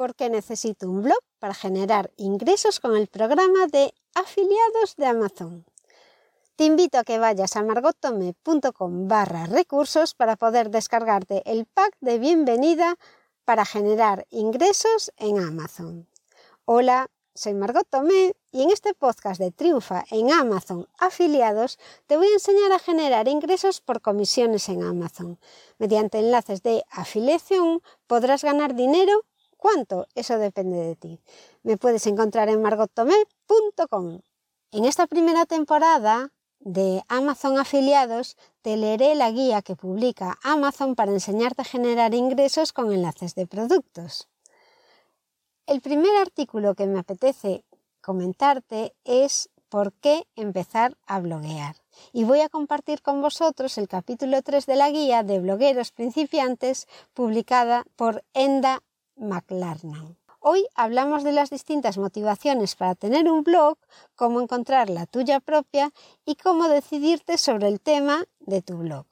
por qué necesito un blog para generar ingresos con el programa de afiliados de Amazon. Te invito a que vayas a margotome.com barra recursos para poder descargarte el pack de bienvenida para generar ingresos en Amazon. Hola, soy Margot y en este podcast de Triunfa en Amazon Afiliados te voy a enseñar a generar ingresos por comisiones en Amazon. Mediante enlaces de afiliación podrás ganar dinero ¿Cuánto? Eso depende de ti. Me puedes encontrar en margottomé.com. En esta primera temporada de Amazon Afiliados te leeré la guía que publica Amazon para enseñarte a generar ingresos con enlaces de productos. El primer artículo que me apetece comentarte es por qué empezar a bloguear. Y voy a compartir con vosotros el capítulo 3 de la guía de blogueros principiantes publicada por Enda McLarnan. Hoy hablamos de las distintas motivaciones para tener un blog, cómo encontrar la tuya propia y cómo decidirte sobre el tema de tu blog.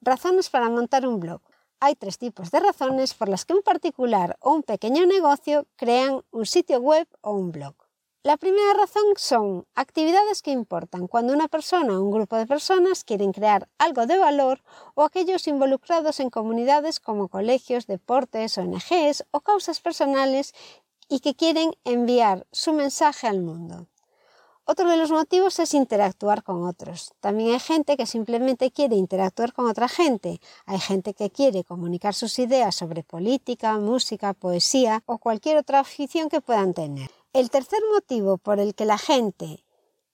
Razones para montar un blog. Hay tres tipos de razones por las que un particular o un pequeño negocio crean un sitio web o un blog. La primera razón son actividades que importan cuando una persona o un grupo de personas quieren crear algo de valor o aquellos involucrados en comunidades como colegios, deportes, ONGs o causas personales y que quieren enviar su mensaje al mundo. Otro de los motivos es interactuar con otros. También hay gente que simplemente quiere interactuar con otra gente. Hay gente que quiere comunicar sus ideas sobre política, música, poesía o cualquier otra afición que puedan tener. El tercer motivo por el que la gente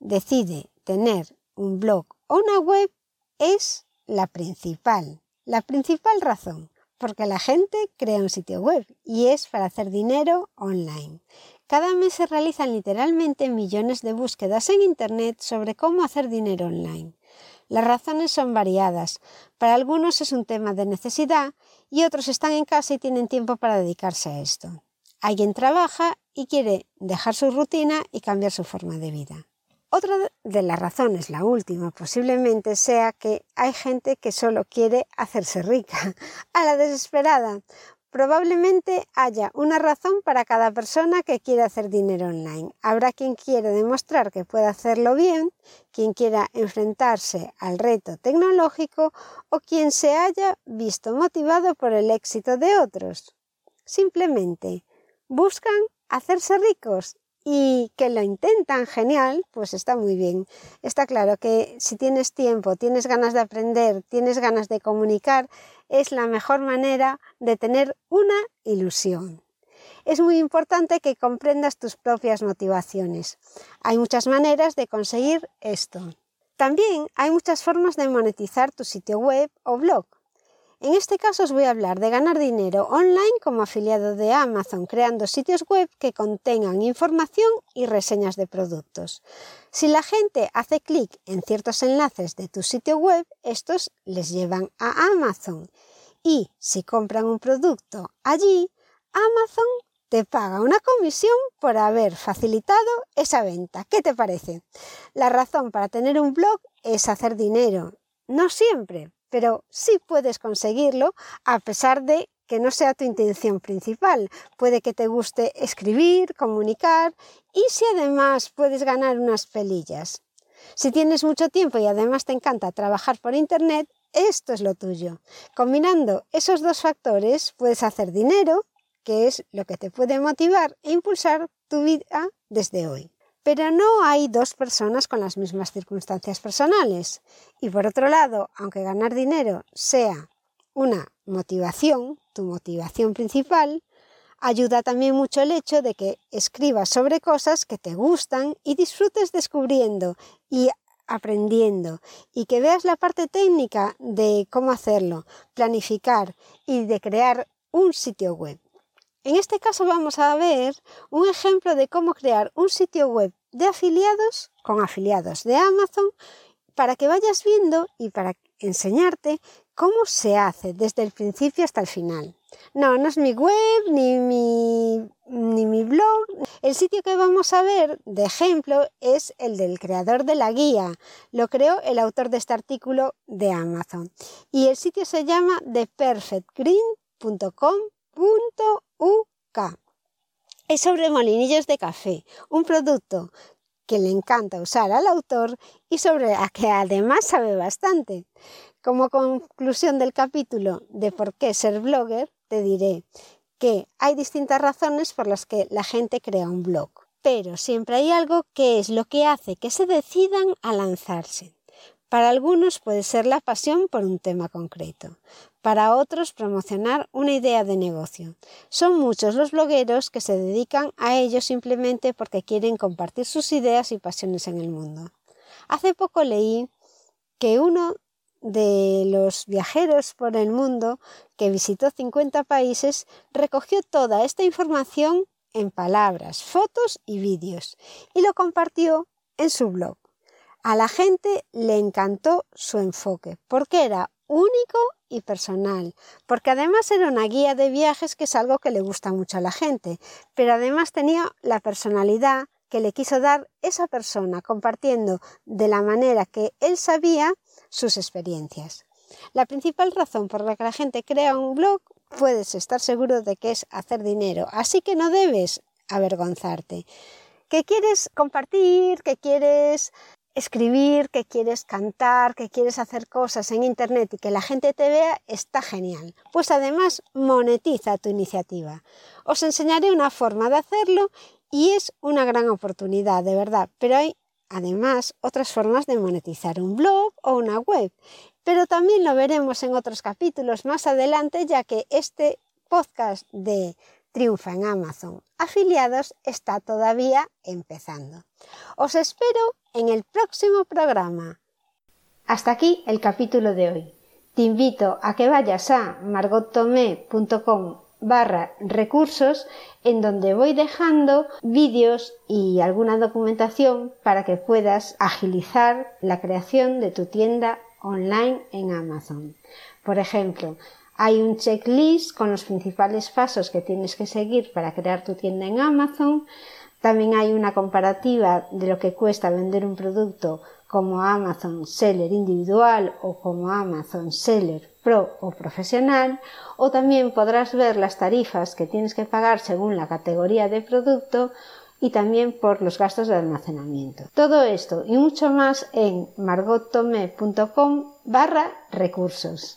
decide tener un blog o una web es la principal. La principal razón, porque la gente crea un sitio web y es para hacer dinero online. Cada mes se realizan literalmente millones de búsquedas en Internet sobre cómo hacer dinero online. Las razones son variadas. Para algunos es un tema de necesidad y otros están en casa y tienen tiempo para dedicarse a esto. Alguien trabaja y quiere dejar su rutina y cambiar su forma de vida. Otra de las razones, la última posiblemente, sea que hay gente que solo quiere hacerse rica, a la desesperada. Probablemente haya una razón para cada persona que quiere hacer dinero online. Habrá quien quiera demostrar que puede hacerlo bien, quien quiera enfrentarse al reto tecnológico o quien se haya visto motivado por el éxito de otros. Simplemente buscan hacerse ricos y que lo intentan genial, pues está muy bien. Está claro que si tienes tiempo, tienes ganas de aprender, tienes ganas de comunicar, es la mejor manera de tener una ilusión. Es muy importante que comprendas tus propias motivaciones. Hay muchas maneras de conseguir esto. También hay muchas formas de monetizar tu sitio web o blog. En este caso os voy a hablar de ganar dinero online como afiliado de Amazon, creando sitios web que contengan información y reseñas de productos. Si la gente hace clic en ciertos enlaces de tu sitio web, estos les llevan a Amazon. Y si compran un producto allí, Amazon te paga una comisión por haber facilitado esa venta. ¿Qué te parece? La razón para tener un blog es hacer dinero. No siempre, pero sí puedes conseguirlo a pesar de que no sea tu intención principal. Puede que te guste escribir, comunicar y si además puedes ganar unas pelillas. Si tienes mucho tiempo y además te encanta trabajar por Internet, esto es lo tuyo. Combinando esos dos factores puedes hacer dinero, que es lo que te puede motivar e impulsar tu vida desde hoy. Pero no hay dos personas con las mismas circunstancias personales. Y por otro lado, aunque ganar dinero sea una motivación, tu motivación principal, ayuda también mucho el hecho de que escribas sobre cosas que te gustan y disfrutes descubriendo y aprendiendo y que veas la parte técnica de cómo hacerlo, planificar y de crear un sitio web. En este caso vamos a ver un ejemplo de cómo crear un sitio web de afiliados con afiliados de Amazon para que vayas viendo y para enseñarte cómo se hace desde el principio hasta el final. No, no es mi web ni mi, blog. El sitio que vamos a ver de ejemplo es el del creador de la guía. Lo creó el autor de este artículo de Amazon. Y el sitio se llama theperfectgreen.com uk. es sobre molinillos de café, un producto que le encanta usar al autor y sobre la que además sabe bastante. Como conclusión del capítulo de por qué ser blogger, te diré que hay distintas razones por las que la gente crea un blog, pero siempre hay algo que es lo que hace que se decidan a lanzarse. Para algunos puede ser la pasión por un tema concreto, para otros promocionar una idea de negocio. Son muchos los blogueros que se dedican a ello simplemente porque quieren compartir sus ideas y pasiones en el mundo. Hace poco leí que uno de los viajeros por el mundo que visitó 50 países recogió toda esta información en palabras, fotos y vídeos y lo compartió en su blog. A la gente le encantó su enfoque porque era único y personal, porque además era una guía de viajes que es algo que le gusta mucho a la gente, pero además tenía la personalidad que le quiso dar esa persona, compartiendo de la manera que él sabía sus experiencias. La principal razón por la que la gente crea un blog puedes estar seguro de que es hacer dinero, así que no debes avergonzarte. ¿Que quieres compartir? ¿Que quieres escribir, que quieres cantar, que quieres hacer cosas en Internet y que la gente te vea, está genial. Pues además monetiza tu iniciativa. Os enseñaré una forma de hacerlo y es una gran oportunidad, de verdad. Pero hay además otras formas de monetizar un blog o una web. Pero también lo veremos en otros capítulos más adelante, ya que este podcast de Triunfa en Amazon afiliados está todavía empezando. Os espero en el próximo programa. Hasta aquí el capítulo de hoy. Te invito a que vayas a margottomé.com barra recursos en donde voy dejando vídeos y alguna documentación para que puedas agilizar la creación de tu tienda online en Amazon. Por ejemplo, hay un checklist con los principales pasos que tienes que seguir para crear tu tienda en Amazon. También hay una comparativa de lo que cuesta vender un producto como Amazon Seller individual o como Amazon Seller Pro o profesional. O también podrás ver las tarifas que tienes que pagar según la categoría de producto y también por los gastos de almacenamiento. Todo esto y mucho más en margottome.com barra recursos.